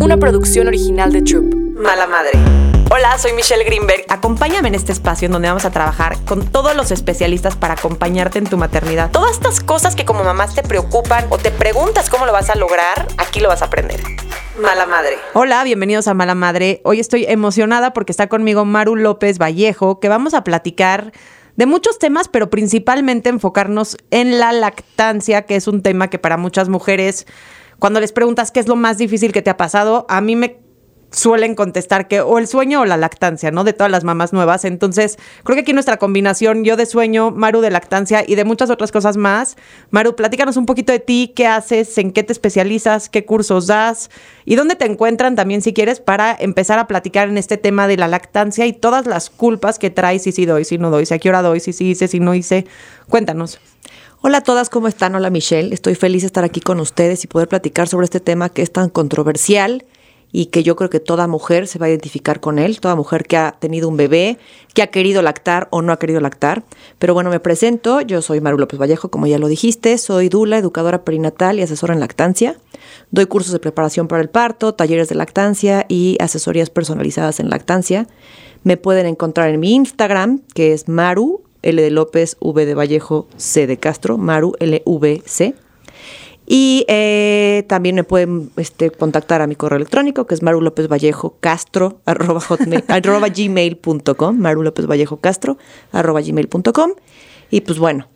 una producción original de Troop. Mala Madre. Hola, soy Michelle Greenberg. Acompáñame en este espacio en donde vamos a trabajar con todos los especialistas para acompañarte en tu maternidad. Todas estas cosas que como mamás te preocupan o te preguntas cómo lo vas a lograr, aquí lo vas a aprender. Mala Madre. Hola, bienvenidos a Mala Madre. Hoy estoy emocionada porque está conmigo Maru López Vallejo, que vamos a platicar de muchos temas, pero principalmente enfocarnos en la lactancia, que es un tema que para muchas mujeres, cuando les preguntas qué es lo más difícil que te ha pasado, a mí me suelen contestar que o el sueño o la lactancia, ¿no? De todas las mamás nuevas. Entonces, creo que aquí nuestra combinación, yo de sueño, Maru de lactancia y de muchas otras cosas más. Maru, platícanos un poquito de ti, qué haces, en qué te especializas, qué cursos das y dónde te encuentran también si quieres para empezar a platicar en este tema de la lactancia y todas las culpas que traes, si sí doy, si no doy, si a qué hora doy, si sí hice, si no hice. Cuéntanos. Hola a todas, ¿cómo están? Hola Michelle, estoy feliz de estar aquí con ustedes y poder platicar sobre este tema que es tan controversial y que yo creo que toda mujer se va a identificar con él, toda mujer que ha tenido un bebé, que ha querido lactar o no ha querido lactar. Pero bueno, me presento, yo soy Maru López Vallejo, como ya lo dijiste, soy Dula, educadora perinatal y asesora en lactancia. Doy cursos de preparación para el parto, talleres de lactancia y asesorías personalizadas en lactancia. Me pueden encontrar en mi Instagram, que es Maru, L de López, V de Vallejo, C de Castro, Maru, LVC. Y eh, también me pueden este, contactar a mi correo electrónico, que es Maru López Vallejo arroba, hotmail, arroba gmail.com, Maru López Vallejo Castro, arroba gmail.com. Y pues bueno,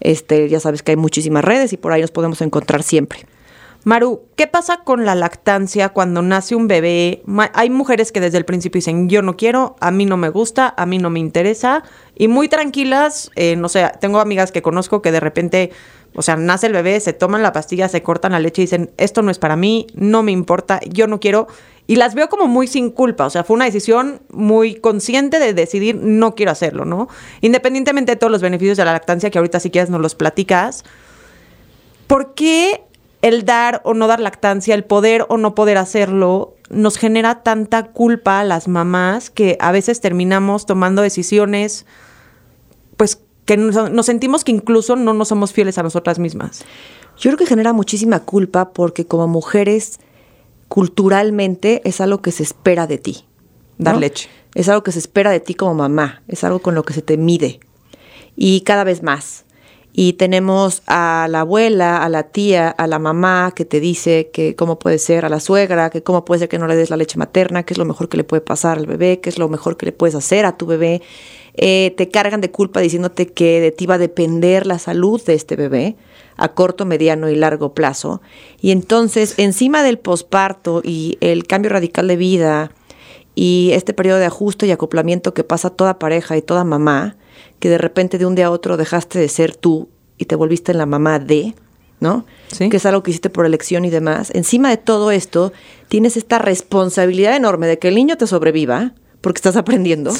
este, ya sabes que hay muchísimas redes y por ahí nos podemos encontrar siempre. Maru, ¿qué pasa con la lactancia cuando nace un bebé? Hay mujeres que desde el principio dicen, yo no quiero, a mí no me gusta, a mí no me interesa, y muy tranquilas, eh, no sé, tengo amigas que conozco que de repente o sea, nace el bebé, se toman la pastilla, se cortan la leche y dicen, esto no es para mí, no me importa, yo no quiero. Y las veo como muy sin culpa, o sea, fue una decisión muy consciente de decidir, no quiero hacerlo, ¿no? Independientemente de todos los beneficios de la lactancia, que ahorita si quieres nos los platicas, ¿por qué el dar o no dar lactancia, el poder o no poder hacerlo, nos genera tanta culpa a las mamás que a veces terminamos tomando decisiones, pues que nos, sentimos que incluso no nos somos fieles a nosotras mismas. Yo creo que genera muchísima culpa porque como mujeres, culturalmente es algo que se espera de ti. Dar leche. Es algo que se espera de ti como mamá, es algo con lo que se te mide. Y cada vez más. Y tenemos a la abuela, a la tía, a la mamá que te dice que cómo puede ser, a la suegra, que cómo puede ser que no le des la leche materna, qué es lo mejor que le puede pasar al bebé, qué es lo mejor que le puedes hacer a tu bebé. Eh, te cargan de culpa diciéndote que de ti va a depender la salud de este bebé a corto, mediano y largo plazo. Y entonces, encima del posparto y el cambio radical de vida y este periodo de ajuste y acoplamiento que pasa toda pareja y toda mamá, que de repente de un día a otro dejaste de ser tú y te volviste en la mamá de, ¿no? Que es algo que hiciste por elección y demás. Encima de todo esto, tienes esta responsabilidad enorme de que el niño te sobreviva, porque estás aprendiendo.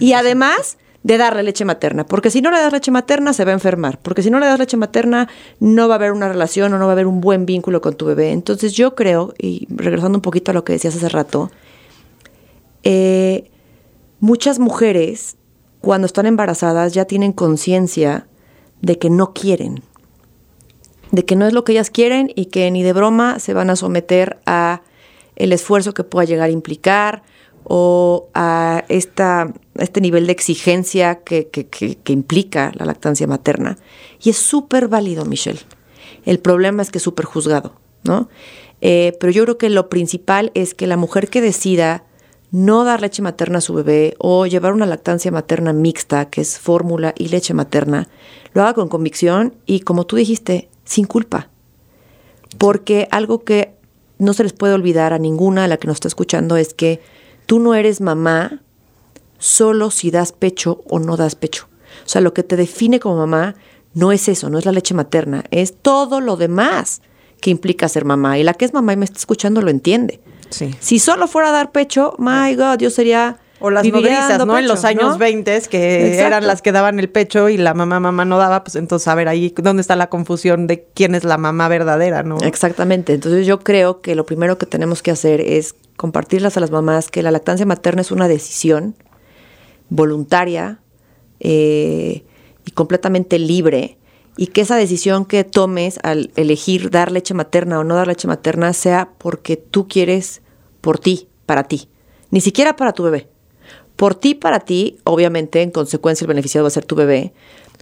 y además de darle leche materna, porque si no le das leche materna se va a enfermar, porque si no le das leche materna no va a haber una relación o no va a haber un buen vínculo con tu bebé. Entonces yo creo, y regresando un poquito a lo que decías hace rato, eh, muchas mujeres cuando están embarazadas ya tienen conciencia de que no quieren, de que no es lo que ellas quieren y que ni de broma se van a someter a el esfuerzo que pueda llegar a implicar o a, esta, este nivel de exigencia que, implica la lactancia materna. Y es súper válido, Michelle. El problema es que es súper juzgado, ¿no? Eh, pero yo creo que lo principal es que la mujer que decida no dar leche materna a su bebé o llevar una lactancia materna mixta, que es fórmula y leche materna, lo haga con convicción y, como tú dijiste, sin culpa. Porque algo que no se les puede olvidar a ninguna la que nos está escuchando es que Tú no eres mamá solo si das pecho o no das pecho. O sea, lo que te define como mamá no es eso, no es la leche materna, es todo lo demás que implica ser mamá. Y la que es mamá y me está escuchando lo entiende. Sí. Si solo fuera a dar pecho, my God, yo sería... O las nodrizas, ¿no? en los años 20, que eran las que daban el pecho y la mamá, mamá no daba, pues entonces, a ver, ahí, ¿dónde está la confusión de quién es la mamá verdadera, no? Exactamente. Entonces, yo creo que lo primero que tenemos que hacer es compartirlas a las mamás que la lactancia materna es una decisión voluntaria eh, y completamente libre y que esa decisión que tomes al elegir dar leche materna o no dar leche materna sea porque tú quieres por ti, para ti, ni siquiera para tu bebé. Por ti, para ti, obviamente, en consecuencia el beneficiado va a ser tu bebé,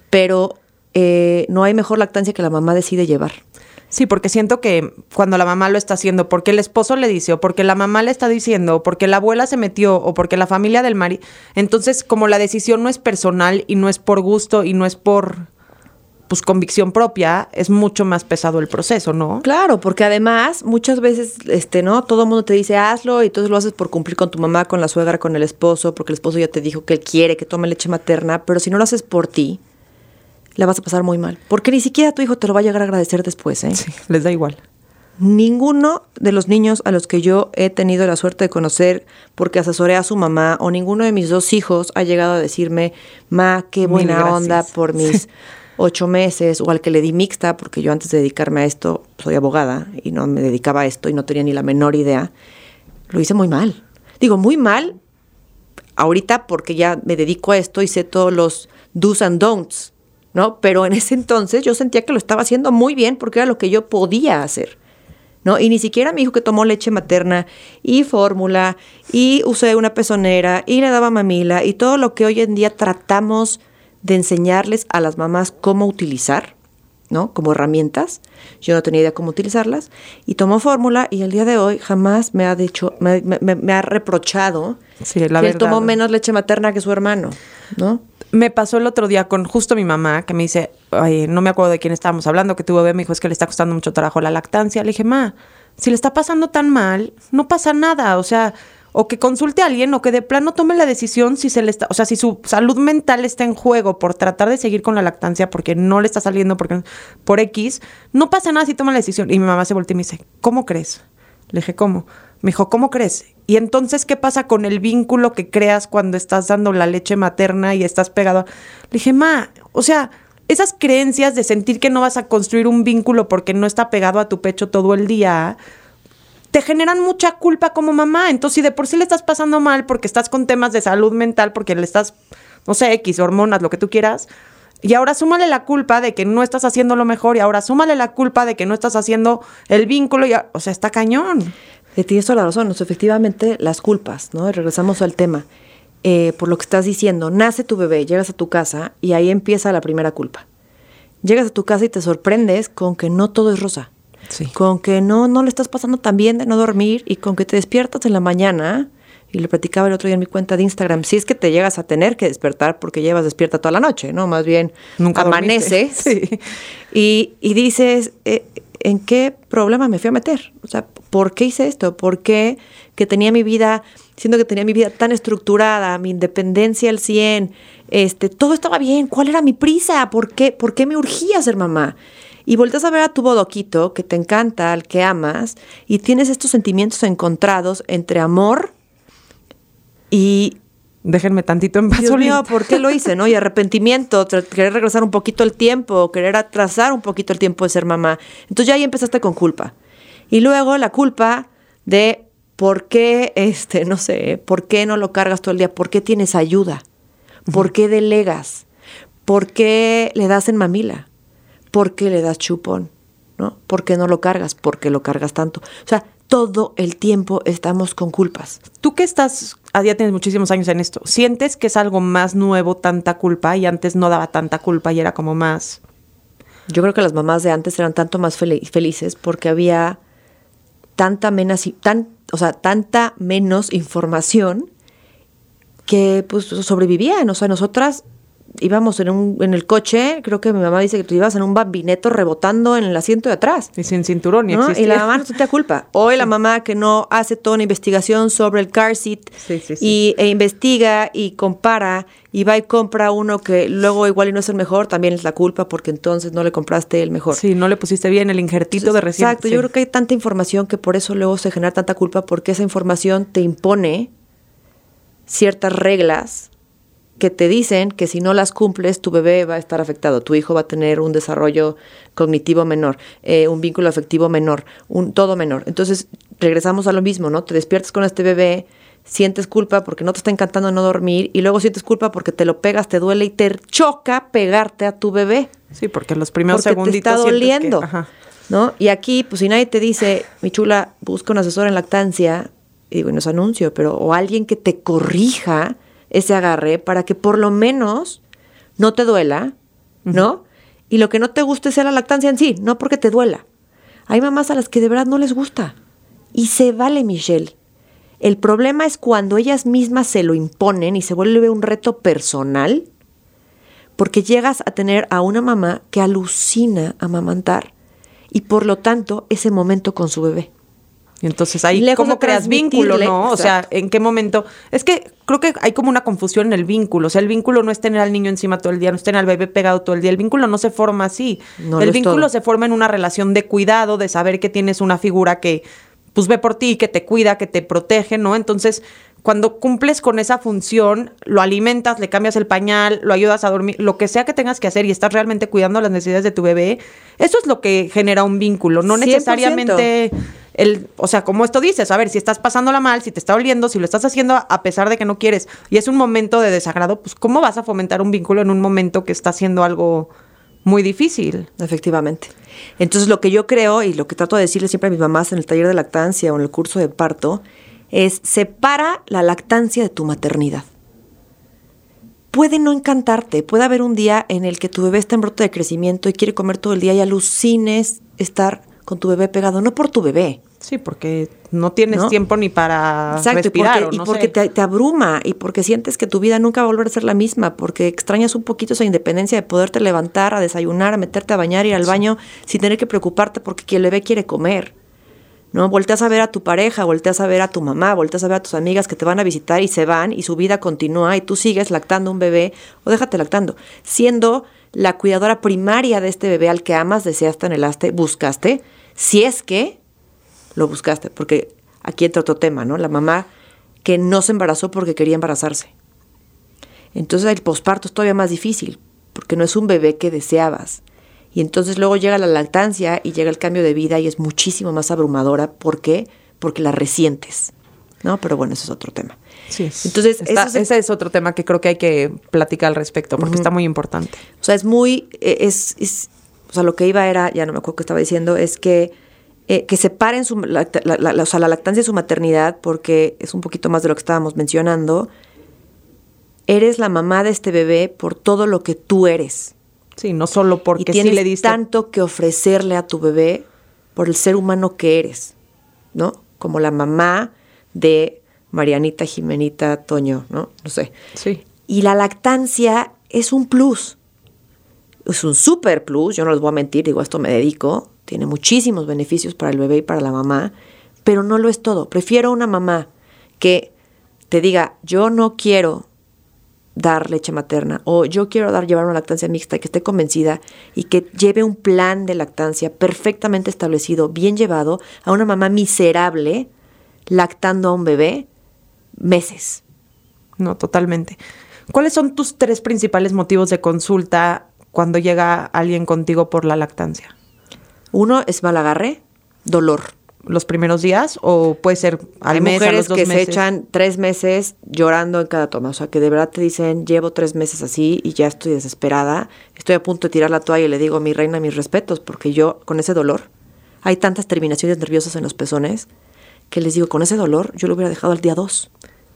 pero eh, no hay mejor lactancia que la mamá decide llevar. Sí, porque siento que cuando la mamá lo está haciendo, porque el esposo le dice, o porque la mamá le está diciendo, o porque la abuela se metió, o porque la familia del marido, entonces como la decisión no es personal y no es por gusto y no es por pues convicción propia, es mucho más pesado el proceso, ¿no? Claro, porque además muchas veces, este, ¿no? Todo el mundo te dice hazlo y entonces lo haces por cumplir con tu mamá, con la suegra, con el esposo, porque el esposo ya te dijo que él quiere que tome leche materna, pero si no lo haces por ti, la vas a pasar muy mal. Porque ni siquiera tu hijo te lo va a llegar a agradecer después, ¿eh? Sí, les da igual. Ninguno de los niños a los que yo he tenido la suerte de conocer porque asesoré a su mamá o ninguno de mis dos hijos ha llegado a decirme, ma, qué buena onda por mis ocho meses o al que le di mixta, porque yo antes de dedicarme a esto soy abogada y no me dedicaba a esto y no tenía ni la menor idea, lo hice muy mal. Digo, muy mal ahorita porque ya me dedico a esto y sé todos los do's and don'ts, ¿no? Pero en ese entonces yo sentía que lo estaba haciendo muy bien porque era lo que yo podía hacer. ¿No? Y ni siquiera me dijo que tomó leche materna y fórmula y usé una pezonera y le daba mamila y todo lo que hoy en día tratamos de enseñarles a las mamás cómo utilizar, ¿no? Como herramientas. Yo no tenía idea cómo utilizarlas. Y tomó fórmula y el día de hoy jamás me ha dicho, me, ha reprochado que él tomó menos leche materna que su hermano, ¿no? Me pasó el otro día con justo mi mamá que me dice, ay, no me acuerdo de quién estábamos hablando, que tu bebé me dijo es que le está costando mucho trabajo la lactancia. Le dije, ma, si le está pasando tan mal, no pasa nada. O sea, o que consulte a alguien o que de plano tome la decisión si se le está, o sea, si su salud mental está en juego por tratar de seguir con la lactancia porque no le está saliendo porque, por X, no pasa nada si toma la decisión. Y mi mamá se voltea y me dice, ¿cómo crees? Le dije, ¿cómo? Me dijo, ¿cómo crees? Y entonces, ¿qué pasa con el vínculo que creas cuando estás dando la leche materna y estás pegado? Le dije, ma, o sea, esas creencias de sentir que no vas a construir un vínculo porque no está pegado a tu pecho todo el día, te generan mucha culpa como mamá. Entonces, si de por sí le estás pasando mal porque estás con temas de salud mental, porque le estás, no sé, X, hormonas, lo que tú quieras, y ahora súmale la culpa de que no estás haciendo lo mejor, y ahora súmale la culpa de que no estás haciendo el vínculo, y, o sea, está cañón. Tienes toda la razón, efectivamente, las culpas, ¿no? regresamos al tema. Eh, por lo que estás diciendo, nace tu bebé, llegas a tu casa y ahí empieza la primera culpa. Llegas a tu casa y te sorprendes con que no todo es rosa. Con que no, no le estás pasando tan bien de no dormir y con que te despiertas en la mañana, y le platicaba el otro día en mi cuenta de Instagram, si es que te llegas a tener que despertar porque llevas despierta toda la noche, ¿no? Más bien Nunca amaneces y, y, dices, eh, ¿en qué problema me fui a meter? O sea, ¿por qué hice esto? ¿Por qué que tenía mi vida, siendo que tenía mi vida tan estructurada, mi independencia al 100, este, todo estaba bien, ¿cuál era mi prisa? ¿Por qué, ¿Por qué me urgía ser mamá? Y volteas a ver a tu bodoquito que te encanta, al que amas, y tienes estos sentimientos encontrados entre amor y... Déjenme tantito en paz. Dios mío, ¿por qué lo hice? ¿no? Y arrepentimiento, querer regresar un poquito el tiempo, querer atrasar un poquito el tiempo de ser mamá. Entonces ya ahí empezaste con culpa. Y luego la culpa de por qué, este, no sé, por qué no lo cargas todo el día, por qué tienes ayuda, por qué delegas, por qué le das en mamila. ¿Por qué le das chupón? ¿No? ¿Por qué no lo cargas? ¿Por qué lo cargas tanto? O sea, todo el tiempo estamos con culpas. Tú que estás, a día tienes muchísimos años en esto, ¿sientes que es algo más nuevo tanta culpa y antes no daba tanta culpa y era como más... Yo creo que las mamás de antes eran tanto más felices porque había tanta menos, tan, o sea, tanta menos información que pues sobrevivían. O sea, nosotras íbamos en, un, en el coche, creo que mi mamá dice que tú ibas en un bambineto rebotando en el asiento de atrás. Y sin cinturón, ni Y la mamá no te da culpa. Hoy la mamá que no hace toda una investigación sobre el car seat y, e investiga y compara y va y compra uno que luego igual y no es el mejor, también es la culpa porque entonces no le compraste el mejor. Sí, no le pusiste bien el injertito de recién. Exacto, yo creo que hay tanta información que por eso luego se genera tanta culpa porque esa información te impone ciertas reglas que te dicen que si no las cumples, tu bebé va a estar afectado, tu hijo va a tener un desarrollo cognitivo menor, eh, un vínculo afectivo menor, un todo menor. Entonces, regresamos a lo mismo, ¿no? Te despiertas con este bebé, sientes culpa porque no te está encantando no dormir y luego sientes culpa porque te lo pegas, te duele y te choca pegarte a tu bebé. Sí, porque los primeros porque te está que- doliendo. ajá. ¿No? Y aquí, pues si nadie te dice, mi chula, busca un asesor en lactancia, y digo, y no es anuncio, pero o alguien que te corrija ese agarre para que por lo menos no te duela, ¿no? Y lo que no te guste sea la lactancia en sí, no porque te duela. Hay mamás a las que de verdad no les gusta. Y se vale, Michelle. El problema es cuando ellas mismas se lo imponen y se vuelve un reto personal, porque llegas a tener a una mamá que alucina a amamantar y por lo tanto ese momento con su bebé. Y entonces ahí, lejos ¿cómo creas vínculo, no? O sea. ¿en qué momento? Es que creo que hay como una confusión en el vínculo. O sea, el vínculo no es tener al niño encima todo el día, no es tener al bebé pegado todo el día. El vínculo no se forma así. No el vínculo todo. se forma en una relación de cuidado, de saber que tienes una figura que pues ve por ti, que te cuida, que te protege, ¿no? Entonces, cuando cumples con esa función, lo alimentas, le cambias el pañal, lo ayudas a dormir, lo que sea que tengas que hacer y estás realmente cuidando las necesidades de tu bebé, eso es lo que genera un vínculo, no 100%. necesariamente el, o sea, como esto dices, a ver, si estás pasándola mal, si te está oliendo, si lo estás haciendo a- a pesar de que no quieres y es un momento de desagrado, pues ¿cómo vas a fomentar un vínculo en un momento que está haciendo algo muy difícil? Efectivamente. Entonces lo que yo creo y lo que trato de decirle siempre a mis mamás en el taller de lactancia o en el curso de parto es separa la lactancia de tu maternidad. Puede no encantarte, puede haber un día en el que tu bebé está en brote de crecimiento y quiere comer todo el día y alucines estar con tu bebé pegado, no por tu bebé, Sí, porque no tienes ¿No? tiempo ni para Exacto, y respirar porque, o y porque te, te abruma y porque sientes que tu vida nunca va a volver a ser la misma, porque extrañas un poquito esa independencia de poderte levantar, a desayunar, a meterte a bañar, ir al baño sin tener que preocuparte porque el bebé quiere comer. ¿No? Volteas a ver a tu pareja, volteas a ver a tu mamá, volteas a ver a tus amigas que te van a visitar y se van y su vida continúa y tú sigues lactando un bebé o déjate lactando, siendo la cuidadora primaria de este bebé al que amas, deseaste, anhelaste, buscaste, si es que lo buscaste, porque aquí entra otro tema, ¿no? La mamá que no se embarazó porque quería embarazarse. Entonces el posparto es todavía más difícil, porque no es un bebé que deseabas. Y entonces luego llega la lactancia y llega el cambio de vida y es muchísimo más abrumadora. ¿Por qué? Porque la resientes. ¿No? Pero bueno, eso es otro tema. Sí, es- Entonces, está- es- ese es otro tema que creo que hay que platicar al respecto, porque está muy importante. O sea, es muy, eh, es, es- o sea, lo que iba era, ya no me acuerdo qué estaba diciendo, es que, eh, que separen su, lacta- la, la- la- o sea, la lactancia y su maternidad, porque es un poquito más de lo que estábamos mencionando. Eres la mamá de este bebé por todo lo que tú eres. Sí, no solo porque y sí tienes le diste tanto que ofrecerle a tu bebé por el ser humano que eres, ¿no? Como la mamá de Marianita, Jimenita, Toño, ¿no? No sé. Sí. Y la lactancia es un plus. Es un super plus, yo no les voy a mentir, digo, a esto me dedico. Tiene muchísimos beneficios para el bebé y para la mamá, pero no lo es todo. Prefiero una mamá que te diga, yo no quiero dar leche materna o yo quiero dar llevar una lactancia mixta que esté convencida y que lleve un plan de lactancia perfectamente establecido, bien llevado a una mamá miserable lactando a un bebé meses. No, totalmente. ¿Cuáles son tus tres principales motivos de consulta cuando llega alguien contigo por la lactancia? Uno es mal agarre, dolor. ¿Los primeros días o puede ser al Hay mes, a mujeres los dos que meses? se echan tres meses llorando en cada toma. O sea, que de verdad te dicen, llevo tres meses así y ya estoy desesperada. Estoy a punto de tirar la toalla y le digo, mi reina, mis respetos, porque yo con ese dolor, hay tantas terminaciones nerviosas en los pezones que les digo, con ese dolor yo lo hubiera dejado al día dos.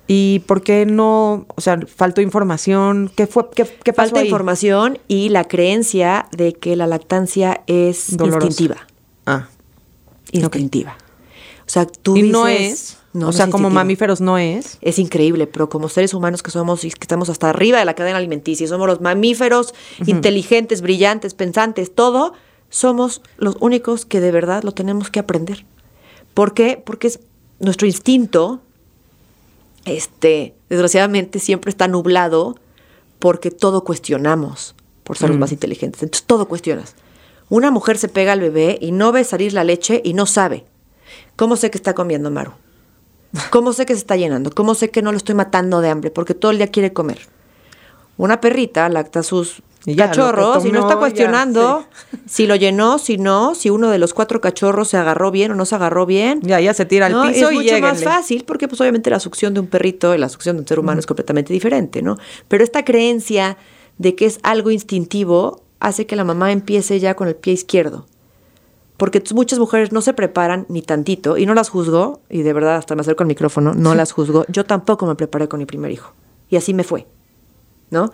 ¿Y por qué no? O sea, faltó información. ¿Qué fue? ¿Qué, qué pasó Falta ahí? información y la creencia de que la lactancia es Dolorosa. instintiva. Ah. Instintiva. O sea, tú y dices... no es. No, o no sea, como mamíferos no es. es increíble, pero como seres humanos que somos y que estamos hasta arriba de la cadena alimenticia, somos los mamíferos inteligentes, brillantes, pensantes, todo, somos los únicos que de verdad lo tenemos que aprender. ¿Por qué? Porque es nuestro instinto, este, desgraciadamente siempre está nublado porque todo cuestionamos por ser los más inteligentes. Entonces todo cuestionas. Una mujer se pega al bebé y no ve salir la leche y no sabe. ¿Cómo sé que está comiendo Maru? ¿Cómo sé que se está llenando? ¿Cómo sé que no lo estoy matando de hambre? Porque todo el día quiere comer. Una perrita lacta sus Y ya, cachorros y no está ya, cuestionando sí. si lo llenó, si no, si uno de los cuatro cachorros se agarró bien o no se agarró bien. Ya, ya se tira al ¿no? piso es y mucho más fácil porque pues obviamente la succión de un perrito y la succión de un ser humano es completamente diferente, ¿no? Pero esta creencia de que es algo instintivo hace que la mamá empiece ya con el pie izquierdo. Porque muchas mujeres no se preparan ni tantito, y no las juzgo, y de verdad hasta me acerco al micrófono, no las juzgo. Yo tampoco me preparé con mi primer hijo. Y así me fue, ¿no?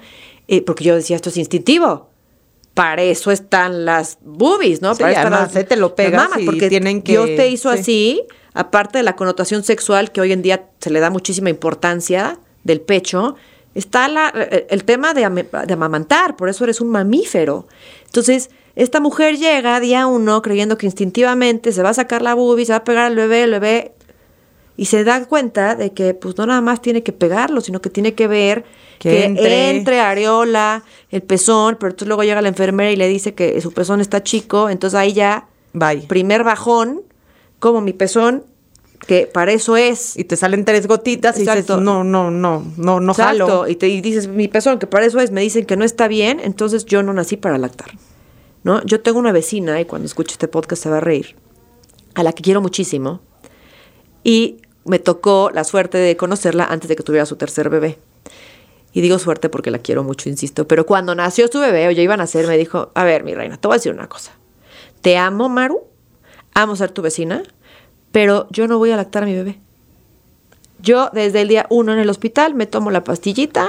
Eh, porque yo decía, esto es instintivo. Para eso están las boobies, ¿no? Sí, Para eso están además, las- te lo pegas mamas, y porque tienen que- Dios te hizo sí. así, aparte de la connotación sexual que hoy en día se le da muchísima importancia del pecho, está la- el tema de, amamantar, por eso eres un mamífero. Entonces, esta mujer llega día uno creyendo que instintivamente se va a sacar la boobie, se va a pegar al bebé, el bebé, y se da cuenta de que pues no nada más tiene que pegarlo, sino que tiene que ver Que que, entre. entre. areola, el pezón, pero entonces luego llega la enfermera y le dice que su pezón está chico, entonces ahí ya Bye. primer bajón, como mi pezón, que para eso es. Y te salen tres gotitas y dices, Exacto. no, no, no, no, no Exacto, jalo. y te y dices, mi pezón, que para eso es, me dicen que no está bien, entonces yo no nací para lactar. ¿No? Yo tengo una vecina, y cuando escuche este podcast se va a reír, a la que quiero muchísimo, y me tocó la suerte de conocerla antes de que tuviera su tercer bebé. Y digo suerte porque la quiero mucho, insisto. Pero cuando nació su bebé, o ya iba a nacer, me dijo, a ver, mi reina, te voy a decir una cosa. Te amo, Maru, amo ser tu vecina, pero yo no voy a lactar a mi bebé. Yo desde el día uno en el hospital me tomo la pastillita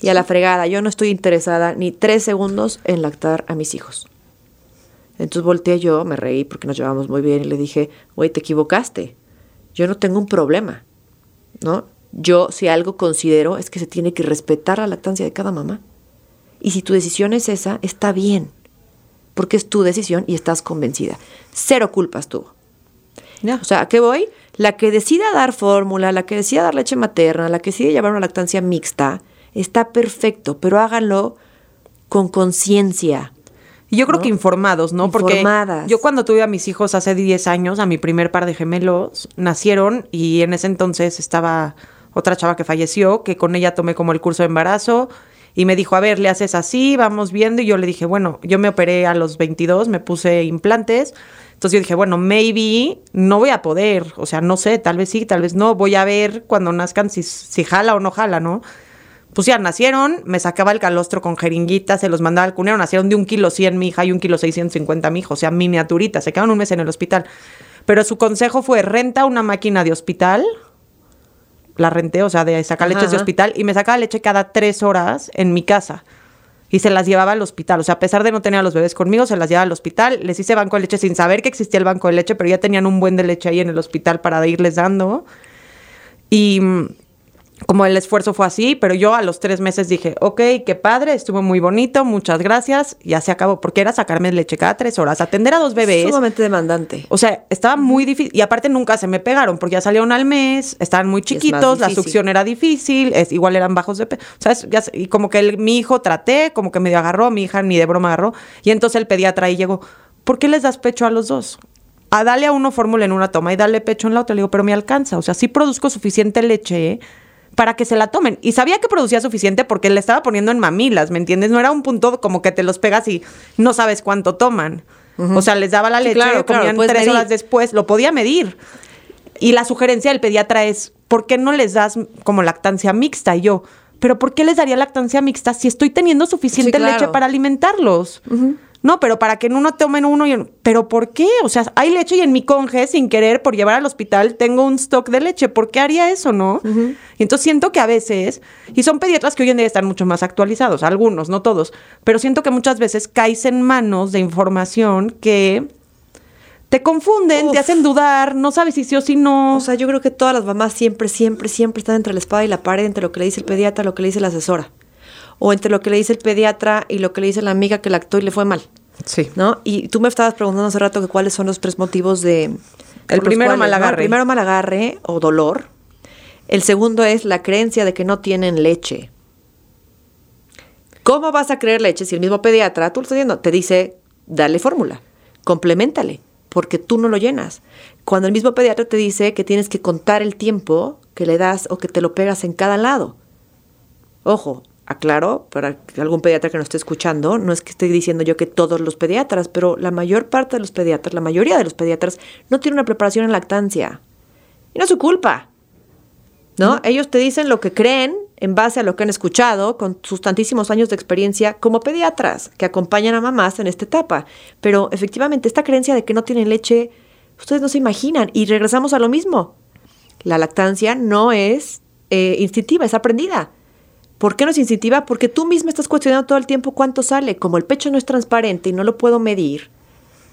y a la fregada. Yo no estoy interesada ni tres segundos en lactar a mis hijos. Entonces volteé yo, me reí porque nos llevamos muy bien y le dije, güey, te equivocaste. Yo no tengo un problema, ¿no? Yo si algo considero es que se tiene que respetar la lactancia de cada mamá. Y si tu decisión es esa, está bien, porque es tu decisión y estás convencida. Cero culpas tuvo. O sea, ¿a qué voy? La que decida dar fórmula, la que decida dar leche materna, la que decide llevar una lactancia mixta, está perfecto, pero háganlo con conciencia. Y yo creo ¿no? que informados, ¿no? Informadas. Porque yo cuando tuve a mis hijos hace 10 años, a mi primer par de gemelos, nacieron y en ese entonces estaba otra chava que falleció, que con ella tomé como el curso de embarazo y me dijo, a ver, le haces así, vamos viendo. Y yo le dije, bueno, yo me operé a los 22, me puse implantes. Entonces yo dije, bueno, maybe no voy a poder, o sea, no sé, tal vez sí, tal vez no, voy a ver cuando nazcan si, si jala o no jala, ¿no? Pues ya nacieron, me sacaba el calostro con jeringuitas, se los mandaba al cunero, nacieron de un kilo cien mi hija y un kilo seiscientos cincuenta mi hijo, o sea, miniaturitas, se quedaron un mes en el hospital. Pero su consejo fue, renta una máquina de hospital, la renté, o sea, de sacar Ajá, leches de ajá. hospital, y me sacaba leche cada tres horas en mi casa. Y se las llevaba al hospital. O sea, a pesar de no tener a los bebés conmigo, se las llevaba al hospital. Les hice banco de leche sin saber que existía el banco de leche, pero ya tenían un buen de leche ahí en el hospital para irles dando. Y mm, como el esfuerzo fue así, pero yo a los tres meses dije, ok, qué padre, estuvo muy bonito, muchas gracias, ya se acabó, porque era sacarme leche cada tres horas, atender a dos bebés. Sumamente demandante. O sea, estaba muy difícil. Y aparte nunca se me pegaron porque ya salieron al mes, estaban muy chiquitos, la succión era difícil, es, igual eran bajos de peso. Y como que el- mi hijo traté, como que medio agarró, mi hija ni de broma agarró. Y entonces el pediatra ahí llegó, ¿por qué les das pecho a los dos? A darle a uno fórmula en una toma y darle pecho en la otra. Le digo, pero me alcanza. O sea, sí produzco suficiente leche para que se la tomen. Y sabía que producía suficiente porque le estaba poniendo en mamilas, ¿me entiendes? No era un punto como que te los pegas y no sabes cuánto toman. O sea, les daba la Sí, leche, claro, comían puedes tres medir. horas después, lo podía medir. Y la sugerencia del pediatra es, ¿por qué no les das como lactancia mixta? Y yo, ¿pero por qué les daría lactancia mixta si estoy teniendo suficiente Sí, claro. leche para alimentarlos? No, pero para que en uno tomen uno y en- ¿Pero por qué? O sea, hay leche y en mi conge, sin querer, por llevar al hospital, tengo un stock de leche. ¿Por qué haría eso, no? Y entonces siento que a veces, y son pediatras que hoy en día están mucho más actualizados, algunos, no todos, pero siento que muchas veces caes en manos de información que te confunden, Uf. te hacen dudar, no sabes si sí o si no. O sea, yo creo que todas las mamás siempre, siempre, siempre están entre la espada y la pared, entre lo que le dice el pediatra y lo que le dice la asesora. O entre lo que le dice el pediatra y lo que le dice la amiga que lactó y le fue mal. sí. ¿No? Y tú me estabas preguntando hace rato que cuáles son los tres motivos de... los primero, cuales, mal ¿no? El agarre. primero, mal agarre o dolor. El segundo es la creencia de que no tienen leche. ¿Cómo vas a creer leche si el mismo pediatra, tú lo estás viendo, te dice, dale fórmula, complementale, porque tú no lo llenas? Cuando el mismo pediatra te dice que tienes que contar el tiempo que le das o que te lo pegas en cada lado. Ojo, aclaro, para algún pediatra que nos esté escuchando, no es que esté diciendo yo que todos los pediatras, pero la mayor parte de los pediatras, la mayoría de los pediatras, no tienen una preparación en lactancia. Y no es su culpa. ¿No? Ellos te dicen lo que creen en base a lo que han escuchado con sus tantísimos años de experiencia como pediatras que acompañan a mamás en esta etapa. Pero efectivamente, esta creencia de que no tienen leche, ustedes no se imaginan. Y regresamos a lo mismo. La lactancia no es eh, instintiva, es aprendida. ¿Por qué no es instintiva? Porque tú misma estás cuestionando todo el tiempo cuánto sale. Como el pecho no es transparente y no lo puedo medir,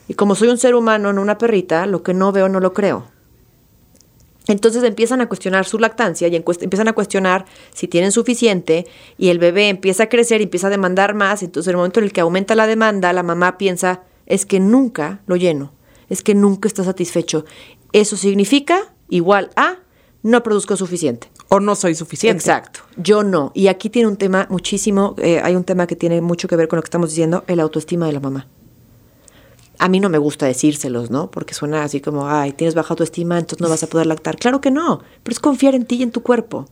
y como soy un ser humano, no una perrita, lo que no veo no lo creo. Entonces empiezan a cuestionar su lactancia y empiezan a cuestionar si tienen suficiente y el bebé empieza a crecer y empieza a demandar más. Entonces en el momento en el que aumenta la demanda, la mamá piensa, es que nunca lo lleno, es que nunca está satisfecho. Eso significa igual a no produzco suficiente. O no soy suficiente. Exacto, yo no. Y aquí tiene un tema muchísimo, eh, hay un tema que tiene mucho que ver con lo que estamos diciendo, el autoestima de la mamá. A mí no me gusta decírselos, ¿no? Porque suena así como, ay, tienes baja autoestima, entonces no vas a poder lactar. Claro que no, pero es confiar en ti y en tu cuerpo.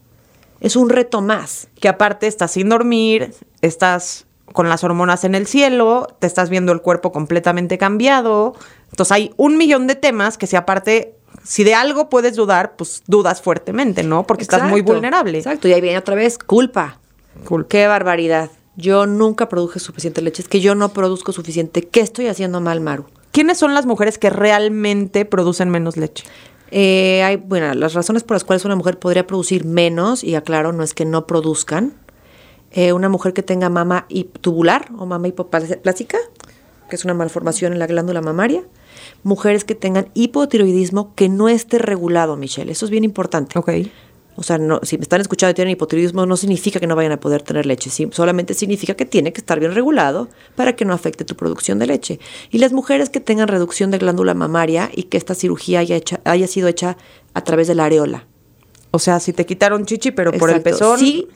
Es un reto más. Que aparte estás sin dormir, estás con las hormonas en el cielo, te estás viendo el cuerpo completamente cambiado. Entonces hay un millón de temas que si aparte, si de algo puedes dudar, pues dudas fuertemente, ¿no? Porque estás muy vulnerable. Exacto, y ahí viene otra vez culpa. Culpa. Qué barbaridad. Yo nunca produje suficiente leche, es que yo no produzco suficiente. ¿Qué estoy haciendo mal, Maru? ¿Quiénes son las mujeres que realmente producen menos leche? Eh, hay, bueno, las razones por las cuales una mujer podría producir menos, y aclaro, no es que no produzcan. Eh, una mujer que tenga mama tubular o mama hipoplásica, que es una malformación en la glándula mamaria. Mujeres que tengan hipotiroidismo que no esté regulado, Michelle. Eso es bien importante. Ok. O sea, no, si me están escuchando y tienen hipotiroidismo, no significa que no vayan a poder tener leche. ¿sí? Solamente significa que tiene que estar bien regulado para que no afecte tu producción de leche. Y las mujeres que tengan reducción de glándula mamaria y que esta cirugía haya, hecha, haya sido hecha a través de la areola. O sea, si te quitaron chichi, pero por el pezón. Sí,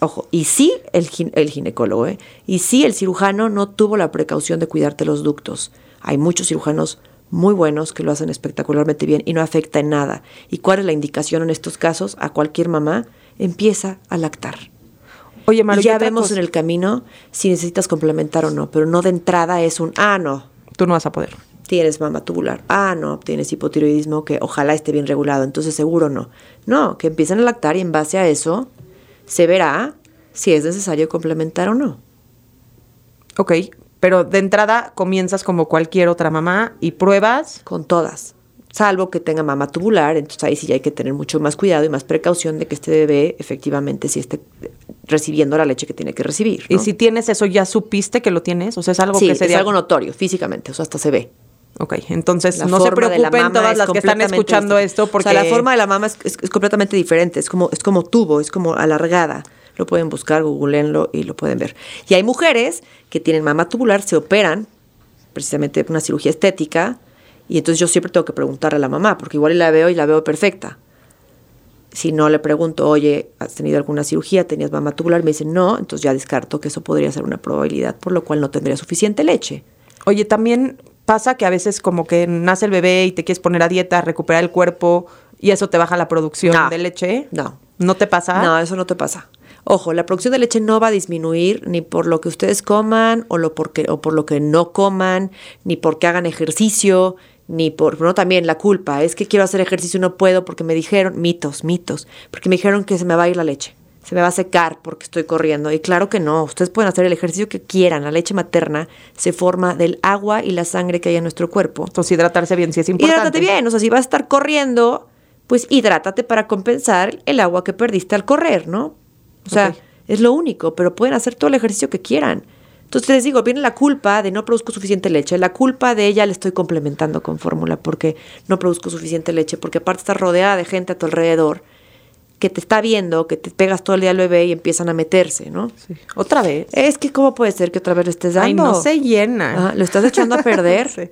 ojo, y sí el, el ginecólogo, ¿eh? Y sí el cirujano no tuvo la precaución de cuidarte los ductos. Hay muchos cirujanos muy buenos que lo hacen espectacularmente bien y no afecta en nada. ¿Y cuál es la indicación en estos casos? A cualquier mamá empieza a lactar. Oye, Maru, y ya vemos en el camino si necesitas complementar o no, pero no de entrada es un, ah, no. Tú no vas a poder. Tienes mama tubular. Ah, no, tienes hipotiroidismo que ojalá esté bien regulado, entonces seguro no. No, que empiecen a lactar y en base a eso se verá si es necesario complementar o no. Ok, pero de entrada comienzas como cualquier otra mamá y pruebas. Con todas. Salvo que tenga mama tubular, entonces ahí sí hay que tener mucho más cuidado y más precaución de que este bebé efectivamente sí esté recibiendo la leche que tiene que recibir. Y si tienes eso, ¿ya supiste que lo tienes? O sea, es algo sí, que se es algo notorio físicamente, o sea, hasta se ve. Ok, entonces no se preocupen todas las que están escuchando esto porque... O sea, la forma de la mama es, es, es, completamente diferente, es como, es como tubo, es como alargada. Lo pueden buscar, googleenlo y lo pueden ver. Y hay mujeres que tienen mama tubular, se operan, precisamente una cirugía estética, y entonces yo siempre tengo que preguntarle a la mamá, porque igual la veo y la veo perfecta. Si no le pregunto, oye, ¿has tenido alguna cirugía? ¿Tenías mama tubular? Me dicen no, entonces ya descarto que eso podría ser una probabilidad, por lo cual no tendría suficiente leche. Oye, también pasa que a veces como que nace el bebé y te quieres poner a dieta, recuperar el cuerpo y eso te baja la producción no, de leche. No. ¿No te pasa? No, eso no te pasa. Ojo, la producción de leche no va a disminuir ni por lo que ustedes coman o, lo porque, o por lo que no coman, ni porque hagan ejercicio, ni por, no también la culpa, es que quiero hacer ejercicio y no puedo porque me dijeron, mitos, mitos, porque me dijeron que se me va a ir la leche, se me va a secar porque estoy corriendo. Y claro que no, ustedes pueden hacer el ejercicio que quieran, la leche materna se forma del agua y la sangre que hay en nuestro cuerpo. Entonces hidratarse bien si es importante. Hidrátate bien, o sea, si vas a estar corriendo, pues hidrátate para compensar el agua que perdiste al correr, ¿no? O sea, okay. es lo único, pero pueden hacer todo el ejercicio que quieran. Entonces les digo, viene la culpa de no produzco suficiente leche, la culpa de ella le estoy complementando con fórmula porque no produzco suficiente leche, porque aparte estás rodeada de gente a tu alrededor que te está viendo, que te pegas todo el día al bebé y empiezan a meterse, ¿no? Sí. ¿Otra vez? Es que ¿cómo puede ser que otra vez lo estés dando? Ay, no se llena. Ajá, lo estás echando a perder. sí.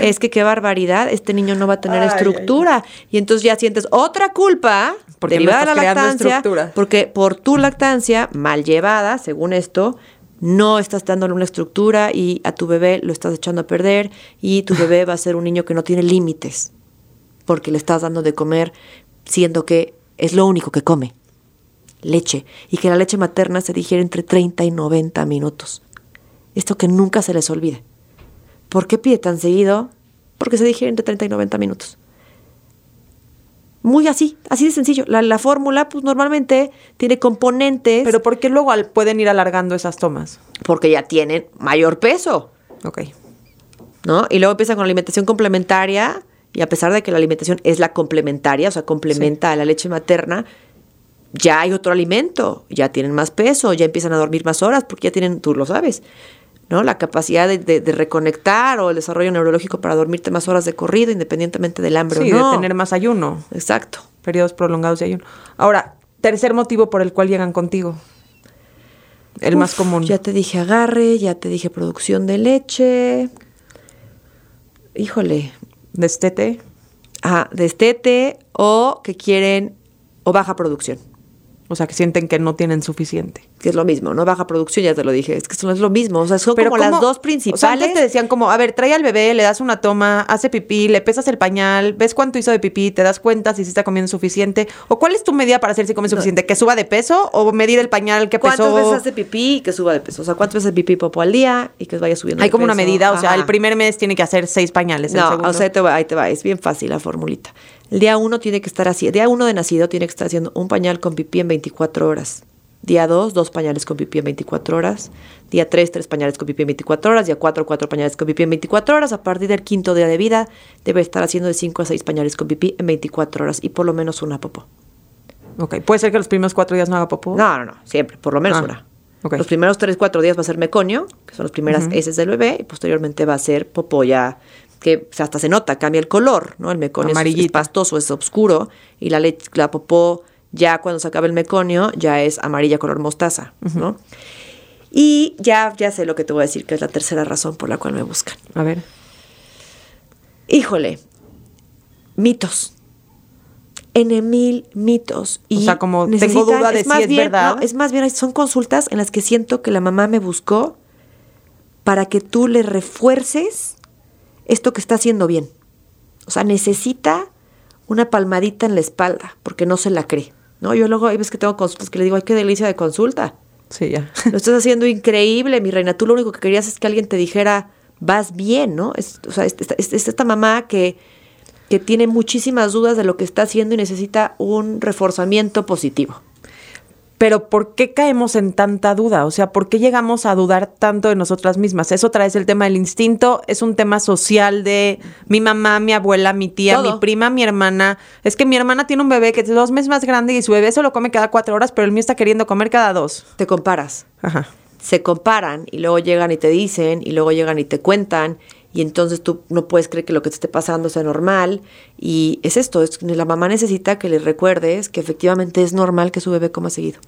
Es que qué barbaridad, este niño no va a tener ay, estructura. Ay, y entonces ya sientes otra culpa porque derivada de la lactancia, porque por tu lactancia mal llevada, según esto, no estás dándole una estructura y a tu bebé lo estás echando a perder y tu bebé va a ser un niño que no tiene límites porque le estás dando de comer siendo que es lo único que come. leche y que la leche materna se digiere entre 30 y 90 minutos. Esto que nunca se les olvide. ¿Por qué pide tan seguido? Porque se digiere entre 30 y 90 minutos. Muy así, así de sencillo. La, la fórmula, pues normalmente tiene componentes. Pero ¿por qué luego al- pueden ir alargando esas tomas? porque ya tienen mayor peso. Ok. ¿no? Y luego empiezan con la alimentación complementaria, y a pesar de que la alimentación es la complementaria, o sea, complementa a la leche materna, ya hay otro alimento, ya tienen más peso, ya empiezan a dormir más horas, porque ya tienen, tú lo sabes, ¿no? La capacidad de, de- de reconectar o el desarrollo neurológico para dormirte más horas de corrido, independientemente del hambre Sí, o no. de tener más ayuno, Exacto. periodos prolongados de ayuno. Ahora, tercer motivo por el cual llegan contigo. El más común. Ya te dije agarre, ya te dije producción de leche. Híjole, Destete. Ajá, destete o que quieren o baja producción, O sea, que sienten que no tienen suficiente. que es lo mismo, ¿no? Baja producción, ya te lo dije, es que eso no es lo mismo, o sea, son Pero como las dos O sea, principales. antes te decían como, a ver, trae al bebé, le das una toma, hace pipí, le pesas el pañal, ves cuánto hizo de pipí, te das cuenta si sí está comiendo suficiente. ¿O cuál es tu medida para saber si come suficiente? ¿Que suba de peso o medir el pañal que ¿Cuántas pesó? veces hace pipí y que suba de peso? O sea, ¿cuántas veces pipí popo al día y que vaya subiendo Hay de como una medida, o sea, Ajá. el primer mes tiene que hacer seis pañales. el No, segundo- o sea, ahí te va, ahí te va, es bien fácil la formulita. El día uno tiene que estar así, el día uno de nacido tiene que estar haciendo un pañal con pipí en 24 horas. Día 2, dos pañales con pipí en 24 horas. Día 3, tres pañales con pipí en 24 horas. Día 4, cuatro pañales con pipí en 24 horas. A partir del quinto día de vida, debe estar haciendo de 5 a 6 pañales con pipí en 24 horas y por lo menos una popó. Ok, puede ser que los primeros cuatro días no haga popó. No, no, no, siempre, por lo menos Ah, una. Los primeros 3, 4 días va a ser meconio, que son las primeras heces del bebé, y posteriormente va a ser popó ya, que hasta se nota, cambia el color, ¿no? El meconio es- es, pastoso, es oscuro, y la, leche, la popó ya cuando se acaba el meconio ya es amarilla color mostaza, ¿no? Y ya, ya sé lo que te voy a decir, que es la tercera razón por la cual me buscan. A ver. Híjole, mitos. En mil mitos. O Y sea, como tengo duda de si más es bien- verdad. no, es más bien, son consultas en las que siento que la mamá me buscó para que tú le refuerces esto que está haciendo bien. O sea, necesita una palmadita en la espalda porque no se la cree. ¿no? Yo luego hay veces que tengo consultas que le digo, ay, qué delicia de consulta. Sí, ya. Lo estás haciendo increíble, mi reina. Tú lo único que querías es que alguien te dijera, vas bien, ¿no? Es, o sea, es, es- es esta mamá que, que tiene muchísimas dudas de lo que está haciendo y necesita un reforzamiento positivo. Pero ¿por qué caemos en tanta duda? O sea, ¿por qué llegamos a dudar tanto de nosotras mismas? Es otra vez el tema del instinto, es un tema social de mi mamá, mi abuela, mi tía, Todo. mi prima, mi hermana. Es que mi hermana tiene un bebé que es dos meses más grande y su bebé solo come cada cuatro horas, pero el mío está queriendo comer cada dos. Te comparas. Ajá. Se comparan y luego llegan y te dicen y luego llegan y te cuentan y entonces tú no puedes creer que lo que te esté pasando sea normal y es esto, es que la mamá necesita que le recuerdes que efectivamente es normal que su bebé coma seguido.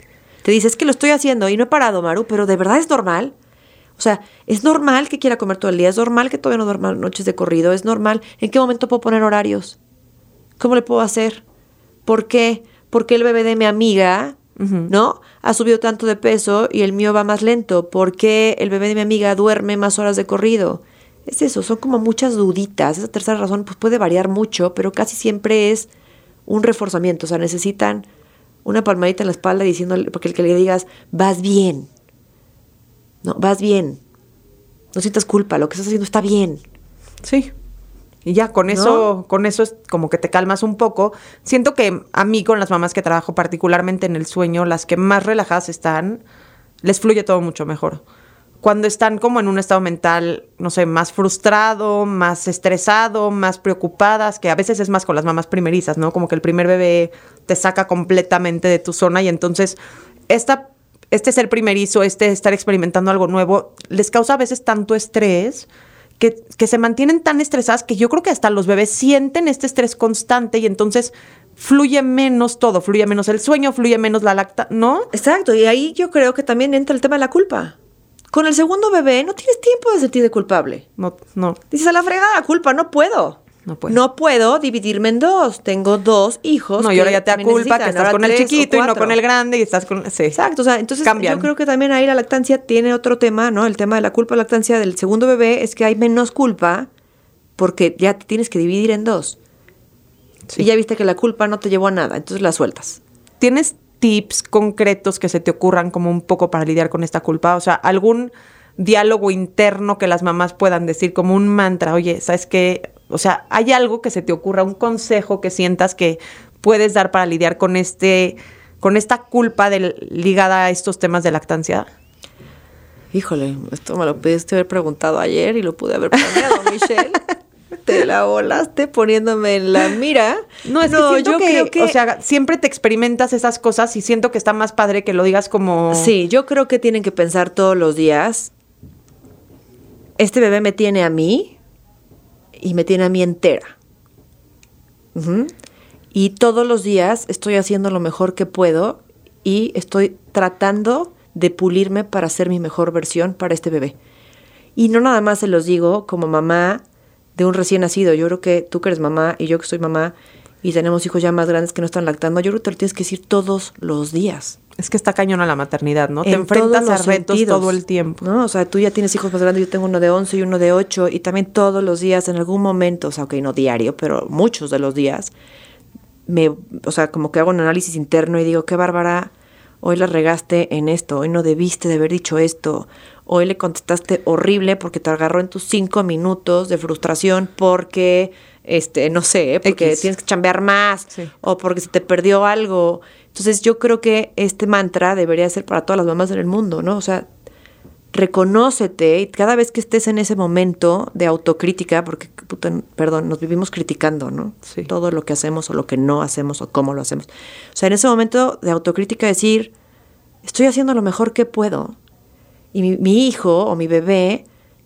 Te dice, es que lo estoy haciendo y no he parado, Maru, pero de verdad es normal. O sea, es normal que quiera comer todo el día, es normal que todavía no duerma noches de corrido, es normal. ¿En qué momento puedo poner horarios? ¿Cómo le puedo hacer? ¿Por qué? Porque el bebé de mi amiga, ¿no? Ha subido tanto de peso y el mío va más lento. ¿Por qué el bebé de mi amiga duerme más horas de corrido? Es eso, son como muchas duditas. Esa tercera razón pues, puede variar mucho, pero casi siempre es un reforzamiento. O sea, necesitan una palmadita en la espalda diciéndole, porque el que le digas, vas bien. No, vas bien. No sientas culpa, lo que estás haciendo está bien. Sí. Y ya, con eso, con eso es como que te calmas un poco. Siento que a mí, con las mamás que trabajo, particularmente en el sueño, las que más relajadas están, les fluye todo mucho mejor. Cuando están como en un estado mental, no sé, más frustrado, más estresado, más preocupadas, que a veces es más con las mamás primerizas, ¿no? Como que el primer bebé te saca completamente de tu zona y entonces esta, este ser primerizo, este estar experimentando algo nuevo, les causa a veces tanto estrés que, que se mantienen tan estresadas que yo creo que hasta los bebés sienten este estrés constante y entonces fluye menos todo, fluye menos el sueño, fluye menos la lacta, ¿no? Exacto, y ahí yo creo que también entra el tema de la culpa. Con el segundo bebé no tienes tiempo de sentirte culpable. No, no. Dices a la fregada, culpa, no puedo. No puedo. No puedo dividirme en dos. Tengo dos hijos. No, y ahora ya te da culpa que estás con el chiquito y no con el grande y estás con... Sí. Exacto, o sea, entonces Cambian. yo creo que también ahí la lactancia tiene otro tema, ¿no? El tema de la culpa de lactancia del segundo bebé es que hay menos culpa porque ya te tienes que dividir en dos. Sí. Y ya viste que la culpa no te llevó a nada, entonces la sueltas. ¿Tienes tips concretos que se te ocurran como un poco para lidiar con esta culpa? O sea, algún diálogo interno que las mamás puedan decir como un mantra, oye, ¿sabes qué? O sea, ¿hay algo que se te ocurra, un consejo que sientas que puedes dar para lidiar con este, con esta culpa ligada a estos temas de lactancia? Híjole, esto me lo pudiste haber preguntado ayer y lo pude haber planeado, Michelle. Te la volaste poniéndome en la mira. No, es que yo creo que, o sea, siempre te experimentas esas cosas y siento que está más padre que lo digas como... Sí, yo creo que tienen que pensar todos los días, este bebé me tiene a mí y me tiene a mí entera. Y todos los días estoy haciendo lo mejor que puedo y estoy tratando de pulirme para ser mi mejor versión para este bebé. Y no nada más se los digo como mamá de un recién nacido. Yo creo que tú que eres mamá y yo que soy mamá y tenemos hijos ya más grandes que no están lactando, yo creo que te lo tienes que decir todos los días. Es que está cañón a la maternidad, ¿no? te enfrentas a retos todo el tiempo. ¿no? O sea, tú ya tienes hijos más grandes, yo tengo uno de 11 y uno de 8 y también todos los días, en algún momento, o sea, ok, no diario, pero muchos de los días, me, o sea, como que hago un análisis interno y digo, qué bárbara, hoy la regaste en esto, hoy no debiste de haber dicho esto, hoy le contestaste horrible porque te agarró en tus cinco minutos de frustración porque, este, no sé, porque tienes que chambear más o porque se te perdió algo. Entonces yo creo que este mantra debería ser para todas las mamás del mundo, ¿no? O sea, reconócete y cada vez que estés en ese momento de autocrítica, porque, perdón, nos vivimos criticando, ¿no? Sí. Todo lo que hacemos o lo que no hacemos o cómo lo hacemos. O sea, en ese momento de autocrítica decir, estoy haciendo lo mejor que puedo y mi, hijo o mi bebé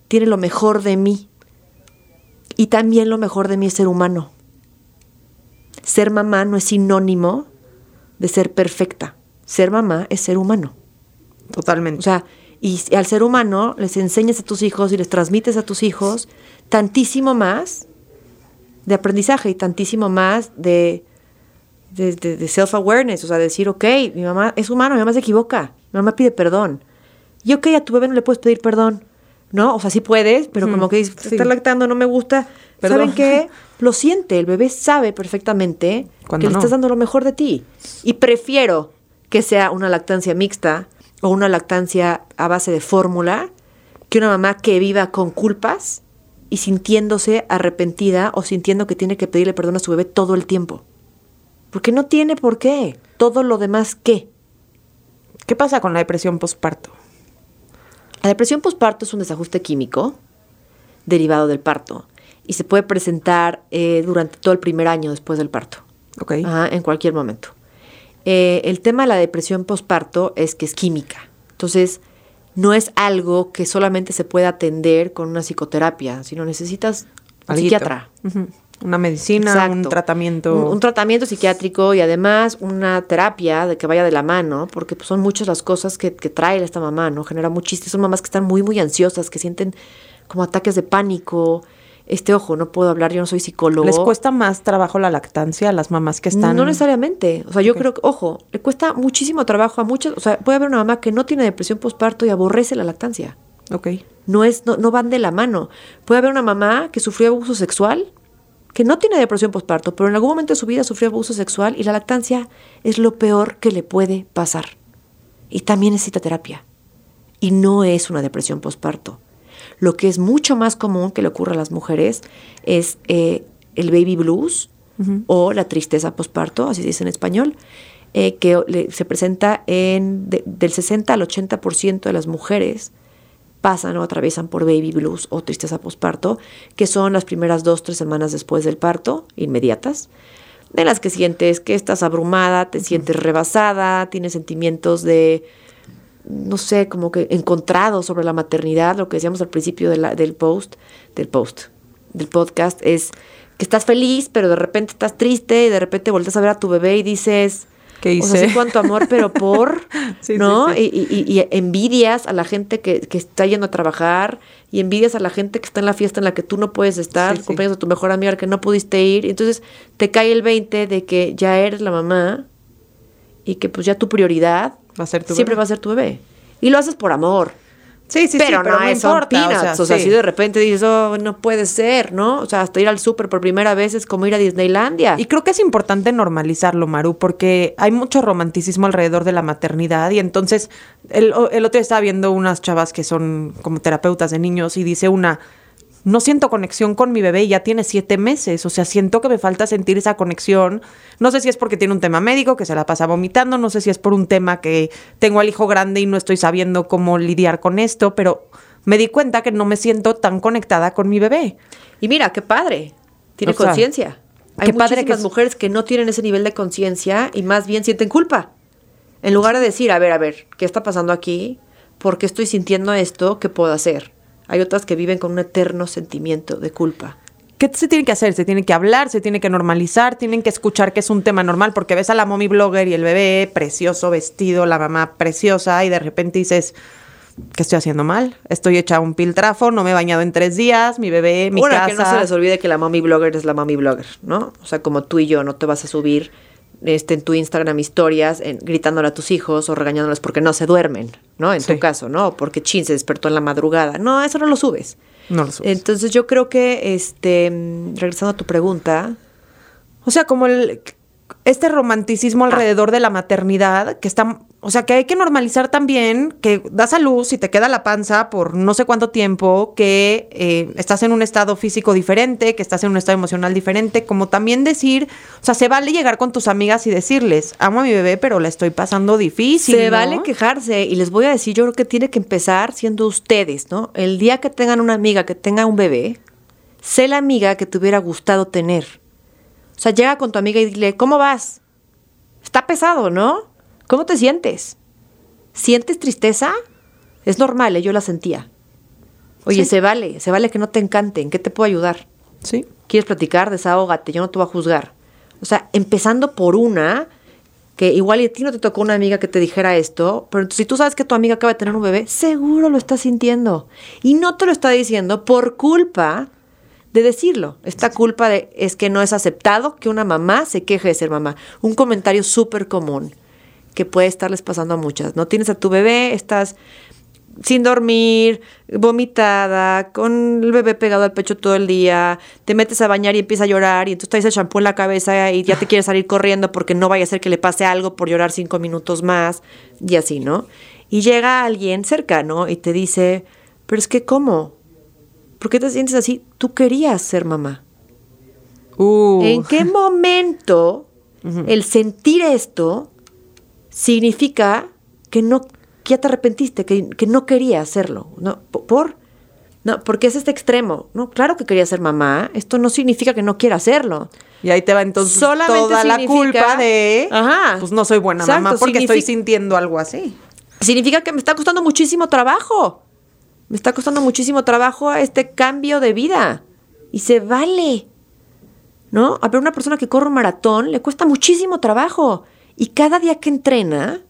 tiene lo mejor de mí. Y también lo mejor de mí es ser humano. Ser mamá no es sinónimo de ser perfecta. Ser mamá es ser humano. Totalmente. O sea, y al ser humano les enseñas a tus hijos y les transmites a tus hijos tantísimo más de aprendizaje y tantísimo más de, de, de self-awareness. O sea, decir, ok, mi mamá es humano, mi mamá se equivoca, mi mamá pide perdón. Y ok, a tu bebé no le puedes pedir perdón, ¿no? O sea, sí puedes, pero como que dices, está lactando, no me gusta. ¿Saben qué? Lo siente, el bebé sabe perfectamente que le estás dando lo mejor de ti. Y prefiero que sea una lactancia mixta o una lactancia a base de fórmula que una mamá que viva con culpas y sintiéndose arrepentida o sintiendo que tiene que pedirle perdón a su bebé todo el tiempo. Porque no tiene por qué. Todo lo demás, ¿qué? ¿Qué pasa con la depresión postparto? La depresión postparto es un desajuste químico derivado del parto y se puede presentar eh, durante todo el primer año después del parto. Ok. en cualquier momento. Eh, el tema de la depresión postparto es que es química. Entonces, no es algo que solamente se pueda atender con una psicoterapia, sino necesitas un psiquiatra. Una medicina, un tratamiento. Un, tratamiento psiquiátrico y además una terapia de que vaya de la mano, porque pues, son muchas las cosas que, que trae esta mamá, ¿no? Genera muchísimas. Son mamás que están muy, muy ansiosas, que sienten como ataques de pánico. Este ojo, no puedo hablar, yo no soy psicólogo. ¿Les cuesta más trabajo la lactancia a las mamás que están? No necesariamente. O sea, yo creo que, ojo, le cuesta muchísimo trabajo a muchas. O sea, puede haber una mamá que no tiene depresión postparto y aborrece la lactancia. Ok. No, es, no, no van de la mano. Puede haber una mamá que sufrió abuso sexual que no tiene depresión postparto, pero en algún momento de su vida sufrió abuso sexual y la lactancia es lo peor que le puede pasar. Y también necesita terapia. Y no es una depresión postparto. Lo que es mucho más común que le ocurra a las mujeres es eh, el baby blues o la tristeza postparto, así se dice en español, eh, que se presenta en del 60 al 80% de las mujeres pasan o atraviesan por baby blues o tristeza postparto, que son las primeras dos, tres semanas después del parto, inmediatas, de las que sientes que estás abrumada, te sientes rebasada, tienes sentimientos de, no sé, como que encontrados sobre la maternidad, lo que decíamos al principio del post, del post, del podcast, es que estás feliz, pero de repente estás triste y de repente volteas a ver a tu bebé y dices, ¿Qué hice? O sea, sí, cuánto amor, pero por, ¿no? Y, envidias a la gente que, está yendo a trabajar y envidias a la gente que está en la fiesta en la que tú no puedes estar, cumpleaños a tu mejor amiga que no pudiste ir. Entonces te cae el 20 de que ya eres la mamá y que pues ya tu prioridad va a ser tu siempre va a ser tu bebé. Y lo haces por amor. Sí, sí, sí, pero, pero no, no es- son importa, o sea, peanuts. O sea, sí. si de repente dices, oh, no puede ser, ¿no? O sea, hasta ir al súper por primera vez es como ir a Disneylandia. Y creo que es importante normalizarlo, Maru, porque hay mucho romanticismo alrededor de la maternidad y entonces el, el otro día estaba viendo unas chavas que son como terapeutas de niños y dice una, no siento conexión con mi bebé y ya tiene siete meses, o sea, siento que me falta sentir esa conexión. No sé si es porque tiene un tema médico, que se la pasa vomitando, no sé si es por un tema que tengo al hijo grande y no estoy sabiendo cómo lidiar con esto, pero me di cuenta que no me siento tan conectada con mi bebé. Y mira, qué padre. Tiene conciencia. Hay qué padre muchísimas que es- mujeres que no tienen ese nivel de conciencia y más bien sienten culpa. En lugar de decir, a ver, a ver, ¿qué está pasando aquí? ¿Por qué estoy sintiendo esto? ¿Qué puedo hacer? Hay otras que viven con un eterno sentimiento de culpa. ¿Qué se tiene que hacer? Se tiene que hablar, se tiene que normalizar, tienen que escuchar que es un tema normal, porque ves a la mommy blogger y el bebé precioso, vestido, la mamá preciosa, y de repente dices, ¿qué estoy haciendo mal? Estoy hecha un piltrafo, no me he bañado en tres días, mi bebé, mi Bueno, casa. que no se les olvide que la mommy blogger es la mommy blogger, ¿no? O sea, como tú y yo no te vas a subir este, en tu Instagram historias en- gritándole a tus hijos o regañándoles porque no se duermen, ¿no? En Sí. tu caso, ¿no? Porque chin se despertó en la madrugada. No, eso no lo subes. No lo subes. Entonces yo creo que, este, mm, regresando a tu pregunta, O sea, como el este romanticismo alrededor de la maternidad, que está, o sea, que hay que normalizar también que das a luz y te queda la panza por no sé cuánto tiempo, que eh, estás en un estado físico diferente, que estás en un estado emocional diferente, como también decir, o sea, se vale llegar con tus amigas y decirles, amo a mi bebé, pero la estoy pasando difícil. se ¿no? vale quejarse y les voy a decir, yo creo que tiene que empezar siendo ustedes, ¿no? El día que tengan una amiga que tenga un bebé, sé la amiga que te hubiera gustado tener. O sea, llega con tu amiga y dile, ¿cómo vas? Está pesado, ¿no? ¿Cómo te sientes? ¿Sientes tristeza? Es normal, ¿eh? yo la sentía. Oye, Sí. se vale, se vale que no te encante, ¿en qué te puedo ayudar? Sí. ¿Quieres platicar? Desahógate, yo no te voy a juzgar. O sea, empezando por una, que igual y a ti no te tocó una amiga que te dijera esto, pero si tú sabes que tu amiga acaba de tener un bebé, seguro lo está sintiendo. Y no te lo está diciendo por culpa de decirlo. Esta culpa de es que no es aceptado que una mamá se queje de ser mamá. Un comentario súper común que puede estarles pasando a muchas. No tienes a tu bebé, estás sin dormir, vomitada, con el bebé pegado al pecho todo el día, te metes a bañar y empieza a llorar y entonces traes el champú en la cabeza y ya te quieres salir corriendo porque no vaya a ser que le pase algo por llorar cinco minutos más y así, ¿no? Y llega alguien cercano y te dice, pero es que ¿cómo? ¿Por qué te sientes así? Tú querías ser mamá. Uh. ¿En qué momento el sentir esto significa que no que ya te arrepentiste, que, que no querías hacerlo? ¿No? ¿Por-. No, porque es este extremo. No, claro que quería ser mamá. Esto no significa que no quiera hacerlo. Y ahí te va entonces Solamente toda la culpa de, Ajá. pues no soy buena Exacto, mamá porque estoy sintiendo algo así. Significa que me está costando muchísimo trabajo. Me está costando muchísimo trabajo este cambio de vida. Y se vale. ¿No? A ver, una persona que corre un maratón le cuesta muchísimo trabajo. Y cada día que entrena,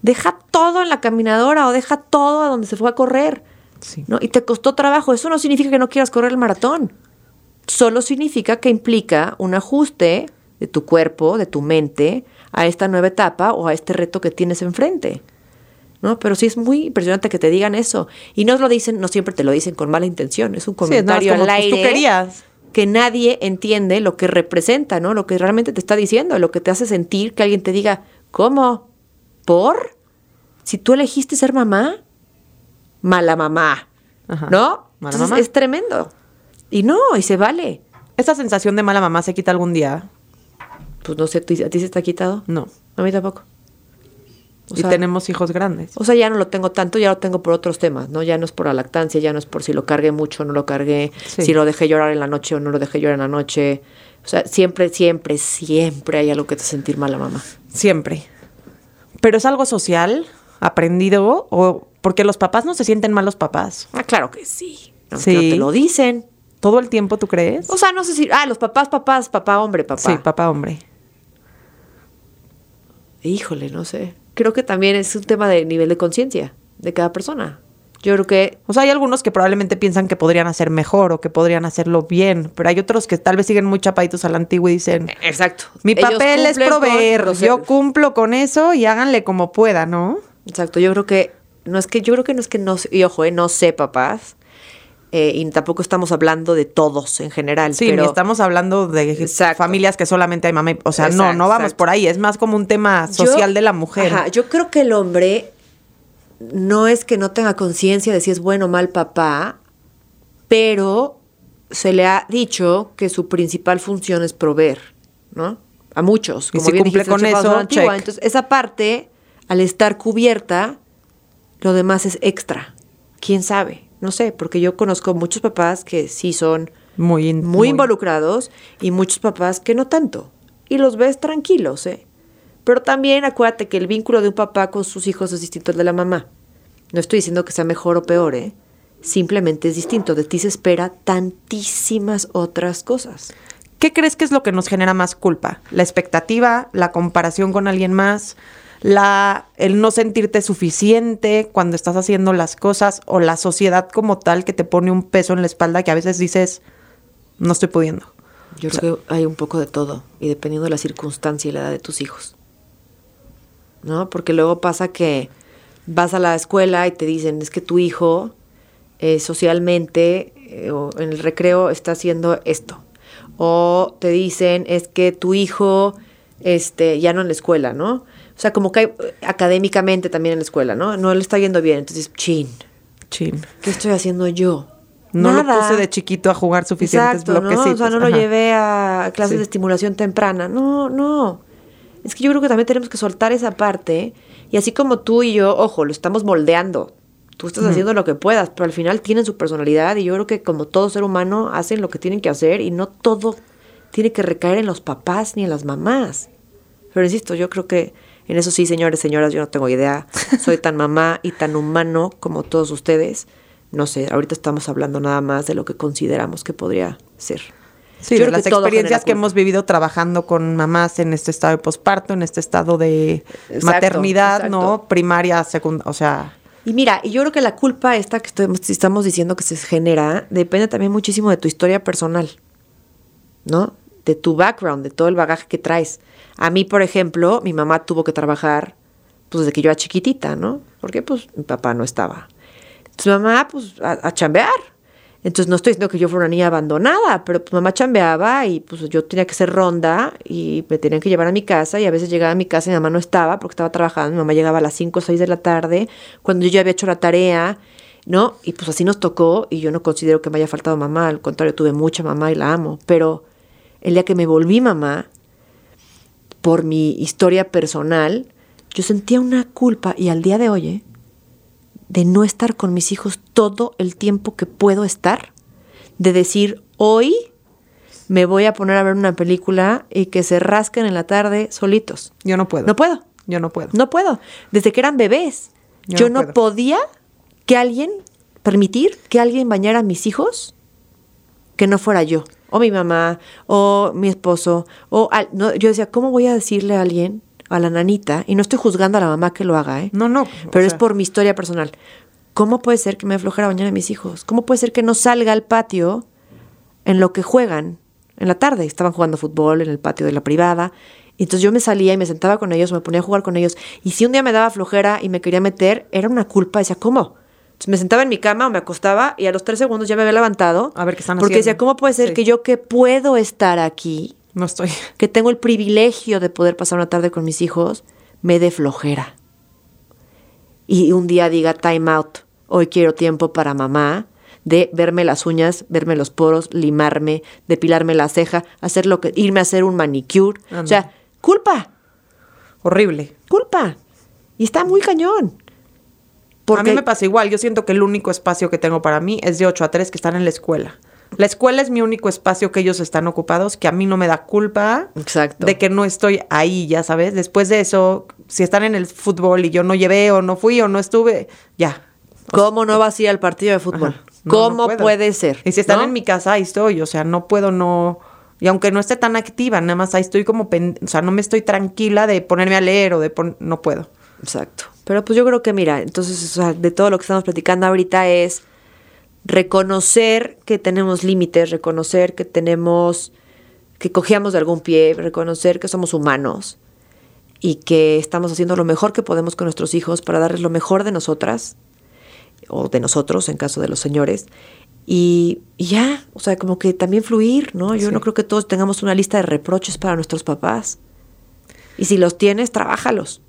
deja todo en la caminadora o deja todo a donde se fue a correr. Sí. ¿no? Y te costó trabajo. Eso no significa que no quieras correr el maratón. Solo significa que implica un ajuste de tu cuerpo, de tu mente, a esta nueva etapa o a este reto que tienes enfrente. ¿No? Pero sí es muy impresionante que te digan eso. Y no lo dicen, no siempre te lo dicen con mala intención. Es un Sí, es nada más comentario como, al pues, tú aire querías. que nadie entiende lo que representa, ¿no? Lo que realmente te está diciendo, lo que te hace sentir que alguien te diga, ¿cómo? ¿Por? Si tú elegiste ser mamá, mala mamá, Ajá. ¿no? Mala Entonces mamá. es tremendo. Y no, y se vale. ¿Esa sensación de mala mamá se quita algún día? Pues no sé, ¿tú- ¿a ti se te ha quitado? No. A mí tampoco. O y sea, tenemos hijos grandes. O sea, ya no lo tengo tanto, ya lo tengo por otros temas, ¿no? Ya no es por la lactancia, ya no es por si lo cargué mucho o no lo cargué, Sí. si lo dejé llorar en la noche o no lo dejé llorar en la noche. O sea, siempre, siempre, siempre hay algo que te sentir mala mamá. Siempre. Pero es algo social, aprendido, o porque los papás no se sienten malos papás. Ah, claro que sí. No, Sí. no te lo dicen. ¿Todo el tiempo tú crees? O sea, no sé si. Ah, los papás, papás, papá, hombre, papá. Sí, papá, hombre. Híjole, no sé. Creo que también es un tema de nivel de conciencia de cada persona. Yo creo que O sea, hay algunos que probablemente piensan que podrían hacer mejor o que podrían hacerlo bien, pero hay otros que tal vez siguen muy chapaditos a la antigua y dicen, Exacto. mi Ellos papel es con proveer, yo cumplo con eso y háganle como pueda, ¿no? Exacto, yo creo que no es que yo creo que no es que no, y ojo, eh, no sé papás, eh, y tampoco estamos hablando de todos en general. Sí, pero ni estamos hablando de Exacto. familias que solamente hay mamá. y- O sea, no, Exacto, no vamos exacto. por ahí. Es más como un tema yo- social de la mujer. Ajá, yo creo que el hombre no es que no tenga conciencia de si es bueno o mal papá, pero se le ha dicho que su principal función es proveer, ¿no? A muchos. Y si cumple dijiste, con eso, antigua. Entonces, esa parte, al estar cubierta, lo demás es extra. ¿Quién sabe? No sé, porque yo conozco muchos papás que sí son Muy, in- muy involucrados y muchos papás que no tanto. Y los ves tranquilos, ¿eh? Pero también acuérdate que el vínculo de un papá con sus hijos es distinto al de la mamá. No estoy diciendo que sea mejor o peor, ¿eh? Simplemente es distinto. De ti se espera tantísimas otras cosas. ¿Qué crees que es lo que nos genera más culpa? ¿La expectativa? ¿La comparación con alguien más? La, el no sentirte suficiente cuando estás haciendo las cosas o la sociedad como tal que te pone un peso en la espalda que a veces dices, no estoy pudiendo. Yo creo que hay un poco de todo y dependiendo de la circunstancia y la edad de tus hijos. ¿No? Porque luego pasa que vas a la escuela y te dicen, es que tu hijo eh, socialmente eh, o en el recreo está haciendo esto. O te dicen, es que tu hijo, este, ya no en la escuela, ¿no? O sea, como que hay, eh, académicamente también en la escuela, ¿no? No le está yendo bien. Entonces, chin, Chin. ¿qué estoy haciendo yo? No lo puse de chiquito a jugar suficientes Exacto, ¿no? bloquecitos. O sea, no lo llevé a clases Sí. de estimulación temprana. No, no. Es que yo creo que también tenemos que soltar esa parte. Y así como tú y yo, ojo, lo estamos moldeando. Tú estás haciendo lo que puedas, pero al final tienen su personalidad y yo creo que como todo ser humano hacen lo que tienen que hacer y no todo tiene que recaer en los papás ni en las mamás. Pero insisto, yo creo que en eso sí, señores, señoras, yo no tengo idea. Soy tan mamá y tan humano como todos ustedes. No sé, ahorita estamos hablando nada más de lo que consideramos que podría ser. Sí, Yo de las que experiencias que hemos vivido trabajando con mamás en este estado de posparto, en este estado de Exacto, maternidad, ¿no? Primaria, secundaria, o sea, Y mira, y yo creo que la culpa esta que estamos diciendo que se genera depende también muchísimo de tu historia personal, ¿no? De tu background, de todo el bagaje que traes. A mí, por ejemplo, mi mamá tuvo que trabajar pues desde que yo era chiquitita, ¿no? Porque pues mi papá no estaba. Entonces mamá, pues a, a chambear. Entonces no estoy diciendo que yo fuera una niña abandonada, pero pues mamá chambeaba y pues yo tenía que hacer ronda y me tenían que llevar a mi casa y a veces llegaba a mi casa y mi mamá no estaba porque estaba trabajando, mi mamá llegaba a las 5 o 6 de la tarde cuando yo ya había hecho la tarea, ¿no? Y pues así nos tocó y yo no considero que me haya faltado mamá, al contrario, tuve mucha mamá y la amo, pero el día que me volví mamá, por mi historia personal, yo sentía una culpa y al día de hoy, ¿eh? de no estar con mis hijos todo el tiempo que puedo estar, de decir, hoy me voy a poner a ver una película y que se rasquen en la tarde solitos. yo no puedo. No puedo, Yo no puedo. no puedo. Desde que eran bebés, Yo yo, no no, podía que alguien, permitir que alguien bañara a mis hijos que no fuera yo, o mi mamá, o mi esposo, o al- no, yo decía, ¿cómo voy a decirle a alguien, a la nanita, y no estoy juzgando a la mamá que lo haga, ¿eh? No, no. Pero es sea, por mi historia personal. ¿Cómo puede ser que me aflojera bañar a mis hijos? ¿Cómo puede ser que no salga al patio en lo que juegan en la tarde? Estaban jugando fútbol en el patio de la privada. Y entonces yo me salía y me sentaba con ellos, me ponía a jugar con ellos. Y si un día me daba flojera y me quería meter, era una culpa. Decía, ¿cómo? Me sentaba en mi cama o me acostaba y a los tres segundos ya me había levantado. A ver qué están Porque haciendo. decía, ¿cómo puede ser Sí. que yo que puedo estar aquí, No estoy. que tengo el privilegio de poder pasar una tarde con mis hijos, me dé flojera. Y un día diga time out, hoy quiero tiempo para mamá, de verme las uñas, verme los poros, limarme, depilarme la ceja, hacer lo que, irme a hacer un manicure. O sea, culpa, Horrible. culpa. Y está muy cañón. A mí me pasa igual. Yo siento que el único espacio que tengo para mí es de 8 a 3 que están en la escuela. La escuela es mi único espacio que ellos están ocupados, que a mí no me da culpa Exacto. de que no estoy ahí, ya sabes. Después de eso, si están en el fútbol y yo no llevé o no fui o no estuve, ya. ¿Cómo no vas a ir al partido de fútbol? No, ¿Cómo no puede ser? Y si están ¿No? en mi casa, ahí estoy. O sea, no puedo no. Y aunque no esté tan activa, nada más ahí estoy como. pen- O sea, no me estoy tranquila de ponerme a leer o de. pon- No puedo. Exacto. Pero pues yo creo que, mira, entonces, o sea, de todo lo que estamos platicando ahorita es reconocer que tenemos límites, reconocer que tenemos, que cojeamos de algún pie, reconocer que somos humanos y que estamos haciendo lo mejor que podemos con nuestros hijos para darles lo mejor de nosotras o de nosotros en caso de los señores. Y, y ya, o sea, como que también fluir, ¿no? Yo Sí. no creo que todos tengamos una lista de reproches para nuestros papás. Y si los tienes, trabájalos.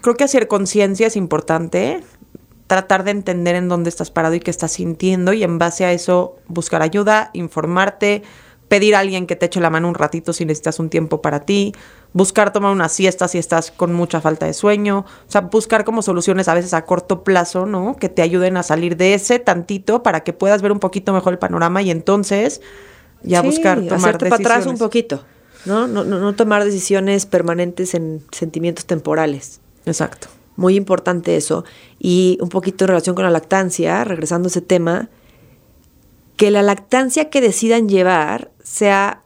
Creo que hacer conciencia es importante, tratar de entender en dónde estás parado y qué estás sintiendo y en base a eso buscar ayuda, informarte, pedir a alguien que te eche la mano un ratito si necesitas un tiempo para ti, buscar tomar una siesta si estás con mucha falta de sueño, o sea, buscar como soluciones a veces a corto plazo, ¿no? Que te ayuden a salir de ese tantito para que puedas ver un poquito mejor el panorama y entonces ya Sí, buscar tomar hacerte para atrás un decisiones. poquito, ¿no? No, no, no tomar decisiones permanentes en sentimientos temporales. Exacto. Muy importante eso. Y un poquito en relación con la lactancia, regresando a ese tema, que la lactancia que decidan llevar sea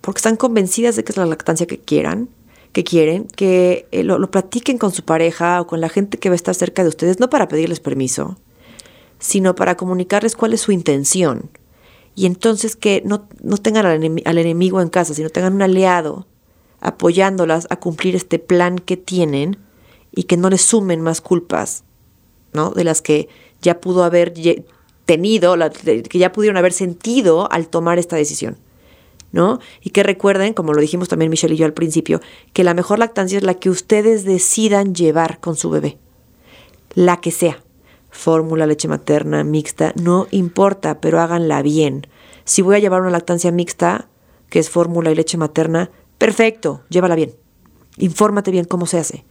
porque están convencidas de que es la lactancia que quieran, que quieren, que eh, lo, lo platiquen con su pareja o con la gente que va a estar cerca de ustedes, no para pedirles permiso, sino para comunicarles cuál es su intención. Y entonces que no, no tengan al, al enemigo en casa, sino tengan un aliado apoyándolas a cumplir este plan que tienen y que no les sumen más culpas, ¿no? De las que ya pudo haber tenido, que ya pudieron haber sentido al tomar esta decisión, ¿no? Y que recuerden, como lo dijimos también Michelle y yo al principio, que la mejor lactancia es la que ustedes decidan llevar con su bebé, la que sea. Fórmula, leche materna, mixta, no importa, pero háganla bien. Si voy a llevar una lactancia mixta, que es fórmula y leche materna, perfecto, llévala bien. Infórmate bien cómo se hace.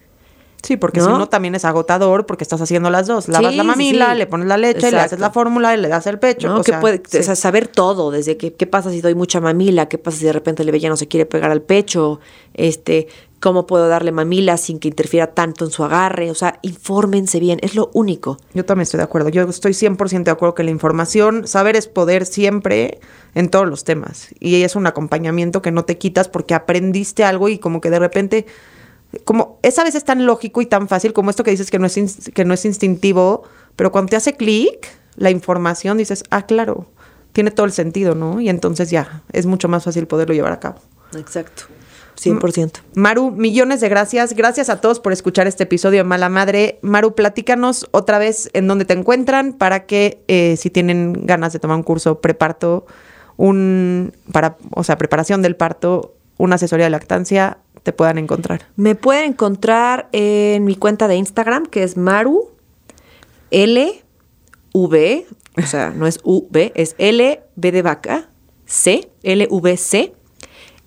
Sí, porque ¿No? si no también es agotador porque estás haciendo las dos. Lavas Sí, la mamila, sí. le pones la leche, le haces la fórmula y le das el pecho. ¿no? o que sea, puede, sí. o sea, saber todo, desde que, qué pasa si doy mucha mamila, qué pasa si de repente el bebé ya no se quiere pegar al pecho, este, cómo puedo darle mamila sin que interfiera tanto en su agarre, o sea, infórmense bien, es lo único. Yo también estoy de acuerdo. Yo estoy 100% de acuerdo que la información, saber es poder siempre en todos los temas. Y es un acompañamiento que no te quitas porque aprendiste algo y como que de repente, como es a veces tan lógico y tan fácil como esto que dices que no es, que no es instintivo, pero cuando te hace clic la información dices, ah, claro, tiene todo el sentido, ¿no? Y entonces ya, es mucho más fácil poderlo llevar a cabo. Exacto. 100%. Maru, millones de gracias. Gracias a todos por escuchar este episodio de Mala Madre. Maru, platícanos otra vez en dónde te encuentran para que eh, si tienen ganas de tomar un curso preparto, un para, o sea, preparación del parto, una asesoría de lactancia, te puedan encontrar. Me pueden encontrar en mi cuenta de Instagram, que es Maru L V, o sea, no es V, es L B de vaca, C, L V C,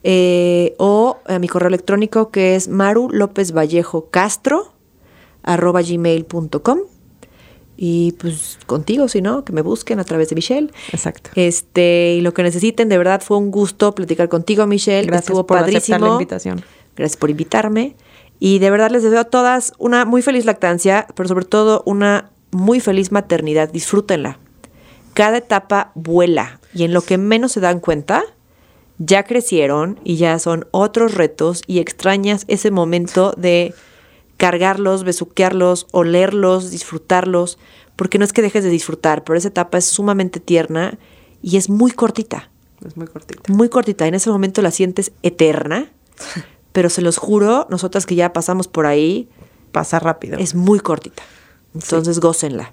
eh, o a mi correo electrónico que es Maru López Vallejo Castro arroba gmail.com y pues contigo, si no, que me busquen a través de Michelle. Exacto. Este, y lo que necesiten, de verdad fue un gusto platicar contigo, Michelle. Gracias Estuvo por aceptar padrísimo. la invitación. Gracias por invitarme. Y de verdad les deseo a todas una muy feliz lactancia, pero sobre todo una muy feliz maternidad. Disfrútenla. Cada etapa vuela y en lo que menos se dan cuenta, ya crecieron y ya son otros retos y extrañas ese momento de cargarlos, besuquearlos, olerlos, disfrutarlos, porque no es que dejes de disfrutar, pero esa etapa es sumamente tierna y es muy cortita Es muy cortita. muy cortita. En ese momento la sientes eterna, pero se los juro, nosotras que ya pasamos por ahí, Pasa rápido. es muy cortita. Entonces gócenla.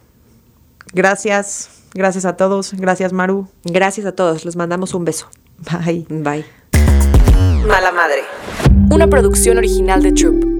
Gracias. Gracias a todos. Gracias, Maru. Gracias a todos. Les mandamos un beso. Bye. Bye. Mala madre. Una producción original de Troop.